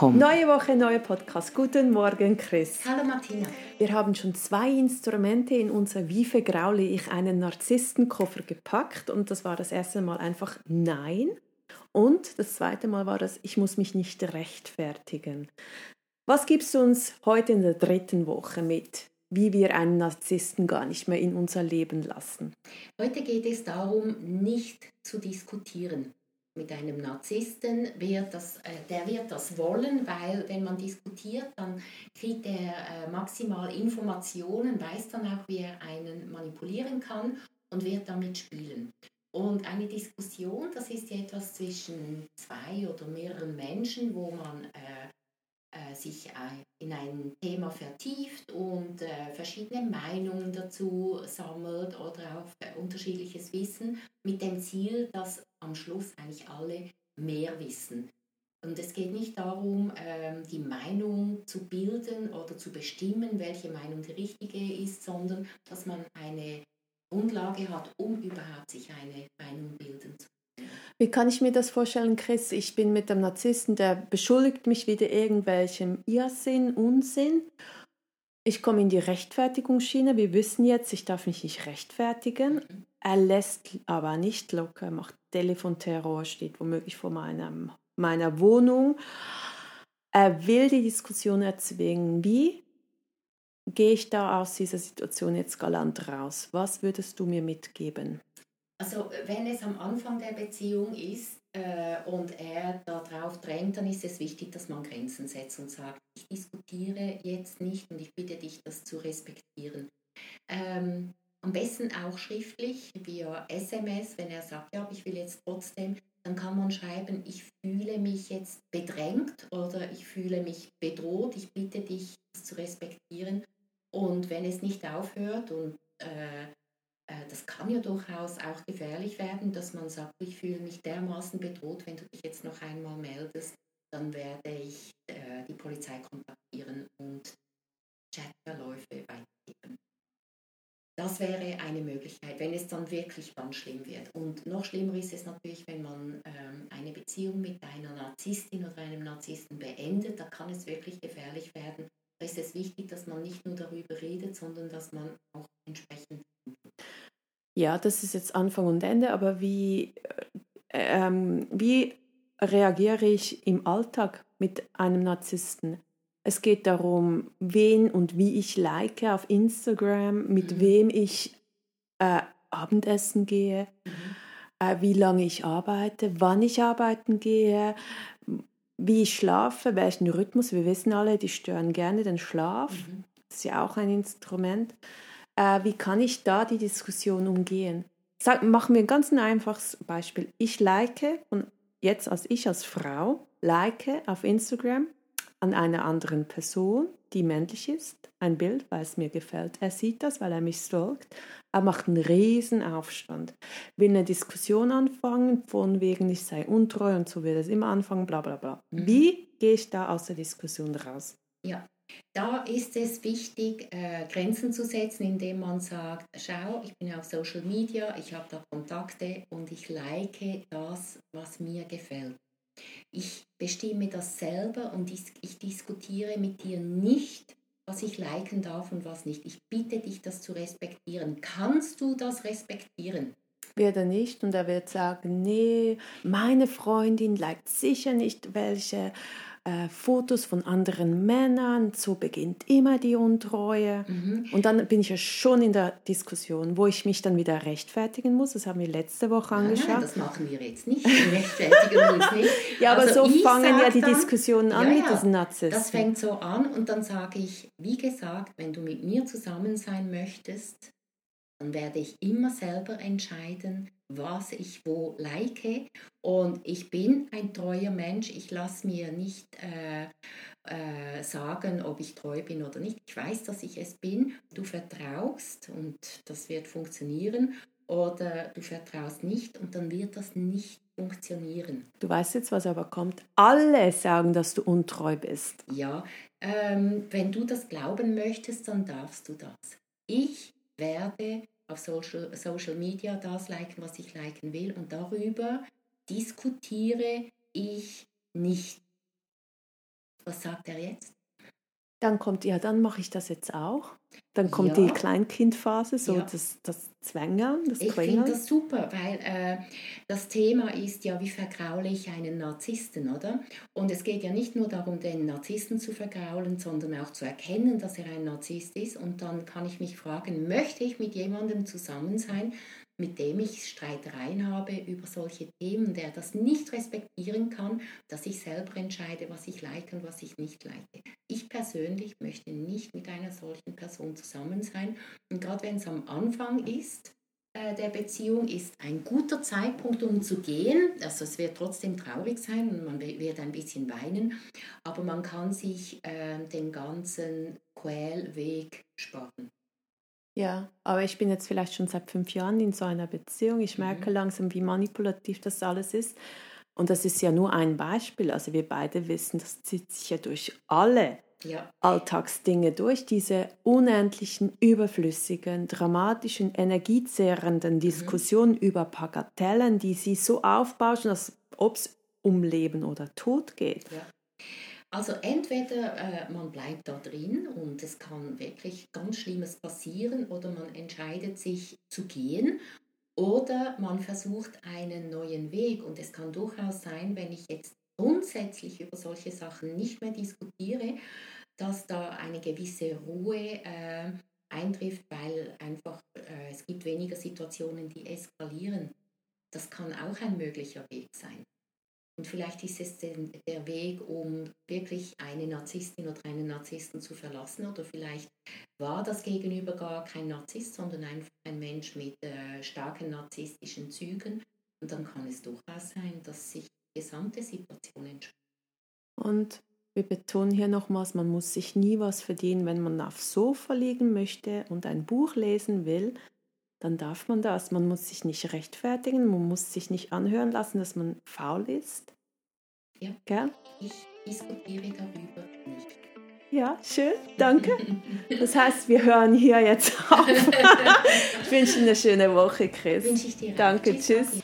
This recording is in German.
Neue Woche, neuer Podcast. Guten Morgen, Chris. Hallo Martina. Wir haben schon zwei Instrumente in unser Wie vergraule ich einen Narzisstenkoffer gepackt und das war das erste Mal einfach Nein und das zweite Mal war das Ich muss mich nicht rechtfertigen. Was gibst du uns heute in der dritten Woche mit? wie wir einen Narzissten gar nicht mehr in unser Leben lassen. Heute geht es darum, nicht zu diskutieren mit einem Narzissten wird das, äh, der wird das wollen, weil wenn man diskutiert, dann kriegt er äh, maximal Informationen, weiß dann auch, wie er einen manipulieren kann und wird damit spielen. Und eine Diskussion, das ist ja etwas zwischen zwei oder mehreren Menschen, wo man äh, sich in ein Thema vertieft und äh, verschiedene Meinungen dazu sammelt oder auch äh, unterschiedliches Wissen mit dem Ziel, dass am Schluss eigentlich alle mehr wissen. Und es geht nicht darum, ähm, die Meinung zu bilden oder zu bestimmen, welche Meinung die richtige ist, sondern dass man eine Grundlage hat, um überhaupt sich eine Meinung bilden zu können. Wie kann ich mir das vorstellen, Chris? Ich bin mit einem Narzissten, der beschuldigt mich wieder irgendwelchem Irrsinn, Unsinn. Ich komme in die Rechtfertigungsschiene. Wir wissen jetzt, ich darf mich nicht rechtfertigen. Er lässt aber nicht locker, macht Telefonterror, steht womöglich vor meinem, meiner Wohnung. Er will die Diskussion erzwingen. Wie gehe ich da aus dieser Situation jetzt galant raus? Was würdest du mir mitgeben? Also wenn es am Anfang der Beziehung ist äh, und er darauf drängt, dann ist es wichtig, dass man Grenzen setzt und sagt, ich diskutiere jetzt nicht und ich bitte dich, das zu respektieren. Ähm, am besten auch schriftlich via SMS, wenn er sagt, ja, ich will jetzt trotzdem, dann kann man schreiben, ich fühle mich jetzt bedrängt oder ich fühle mich bedroht, ich bitte dich, das zu respektieren. Und wenn es nicht aufhört und äh, das kann ja durchaus auch gefährlich werden, dass man sagt, ich fühle mich dermaßen bedroht, wenn du dich jetzt noch einmal meldest, dann werde ich äh, die Polizei kontaktieren und Chatverläufe weitergeben. Das wäre eine Möglichkeit, wenn es dann wirklich ganz schlimm wird. Und noch schlimmer ist es natürlich, wenn man ähm, eine Beziehung mit einer Narzisstin oder einem Narzissten beendet, da kann es wirklich gefährlich werden. Da ist es wichtig, dass man nicht nur darüber redet, sondern dass man auch entsprechend ja, das ist jetzt Anfang und Ende, aber wie, äh, ähm, wie reagiere ich im Alltag mit einem Narzissten? Es geht darum, wen und wie ich like auf Instagram, mit mhm. wem ich äh, Abendessen gehe, mhm. äh, wie lange ich arbeite, wann ich arbeiten gehe, wie ich schlafe, welchen Rhythmus. Wir wissen alle, die stören gerne den Schlaf. Mhm. Das ist ja auch ein Instrument äh, wie kann ich da die Diskussion umgehen? Sag, machen wir ein ganz einfaches Beispiel. Ich like und jetzt als ich als Frau like auf Instagram an einer anderen Person, die männlich ist, ein Bild, weil es mir gefällt. Er sieht das, weil er mich stalkt. Er macht einen riesen Aufstand. Will eine Diskussion anfangen, von wegen ich sei untreu und so wird es immer anfangen, bla bla bla. Mhm. Wie gehe ich da aus der Diskussion raus? Ja, da ist es wichtig, äh, Grenzen zu setzen, indem man sagt, schau, ich bin auf Social Media, ich habe da Kontakte und ich like das, was mir gefällt. Ich bestimme das selber und ich, ich diskutiere mit dir nicht, was ich liken darf und was nicht. Ich bitte dich, das zu respektieren. Kannst du das respektieren? wird er nicht und er wird sagen, nee, meine Freundin liked sicher nicht welche äh, Fotos von anderen Männern, so beginnt immer die Untreue. Mhm. Und dann bin ich ja schon in der Diskussion, wo ich mich dann wieder rechtfertigen muss. Das haben wir letzte Woche angeschaut. Nein, das machen wir jetzt nicht. Wir rechtfertigen uns nicht. ja, aber also so fangen ja die dann, Diskussionen an ja, mit diesen Nazis. Das fängt so an und dann sage ich, wie gesagt, wenn du mit mir zusammen sein möchtest, dann werde ich immer selber entscheiden, was ich wo like. Und ich bin ein treuer Mensch. Ich lasse mir nicht äh, äh, sagen, ob ich treu bin oder nicht. Ich weiß, dass ich es bin. Du vertraust und das wird funktionieren. Oder du vertraust nicht und dann wird das nicht funktionieren. Du weißt jetzt, was aber kommt. Alle sagen, dass du untreu bist. Ja, ähm, wenn du das glauben möchtest, dann darfst du das. Ich werde auf Social, Social Media das liken, was ich liken will und darüber diskutiere ich nicht. Was sagt er jetzt? Dann kommt, ja, dann mache ich das jetzt auch. Dann kommt ja. die Kleinkindphase, so ja. das, das Zwängen, das Ich finde das super, weil äh, das Thema ist ja, wie vergraule ich einen Narzissten, oder? Und es geht ja nicht nur darum, den Narzissten zu vergraulen, sondern auch zu erkennen, dass er ein Narzisst ist. Und dann kann ich mich fragen, möchte ich mit jemandem zusammen sein, mit dem ich Streitereien habe über solche Themen, der das nicht respektieren kann, dass ich selber entscheide, was ich like und was ich nicht like. Ich persönlich möchte nicht mit einer solchen Person zusammen sein. Und gerade wenn es am Anfang ist, äh, der Beziehung ist ein guter Zeitpunkt, um zu gehen. Also es wird trotzdem traurig sein und man wird ein bisschen weinen, aber man kann sich äh, den ganzen Quälweg sparen. Ja, aber ich bin jetzt vielleicht schon seit fünf Jahren in so einer Beziehung. Ich merke mhm. langsam, wie manipulativ das alles ist. Und das ist ja nur ein Beispiel. Also wir beide wissen, das zieht sich ja durch alle ja. Alltagsdinge durch, diese unendlichen, überflüssigen, dramatischen, energiezehrenden mhm. Diskussionen mhm. über Bagatellen, die sie so aufbauschen, als ob es um Leben oder Tod geht. Ja. Also entweder äh, man bleibt da drin und es kann wirklich ganz Schlimmes passieren oder man entscheidet sich zu gehen oder man versucht einen neuen Weg und es kann durchaus sein, wenn ich jetzt grundsätzlich über solche Sachen nicht mehr diskutiere, dass da eine gewisse Ruhe äh, eintrifft, weil einfach äh, es gibt weniger Situationen, die eskalieren. Das kann auch ein möglicher Weg sein. Und vielleicht ist es den, der Weg, um wirklich eine Narzisstin oder einen Narzissten zu verlassen. Oder vielleicht war das Gegenüber gar kein Narzisst, sondern einfach ein Mensch mit äh, starken narzisstischen Zügen. Und dann kann es durchaus sein, dass sich die gesamte Situation entspannt. Und wir betonen hier nochmals, man muss sich nie was verdienen, wenn man aufs Sofa liegen möchte und ein Buch lesen will, dann darf man das. Man muss sich nicht rechtfertigen, man muss sich nicht anhören lassen, dass man faul ist. Ja. Gell? Ich diskutiere darüber nicht. Ja, schön, danke. Das heißt, wir hören hier jetzt auf. ich wünsche eine schöne Woche, Chris. Wünsche ich dir. Danke, tschüss. tschüss.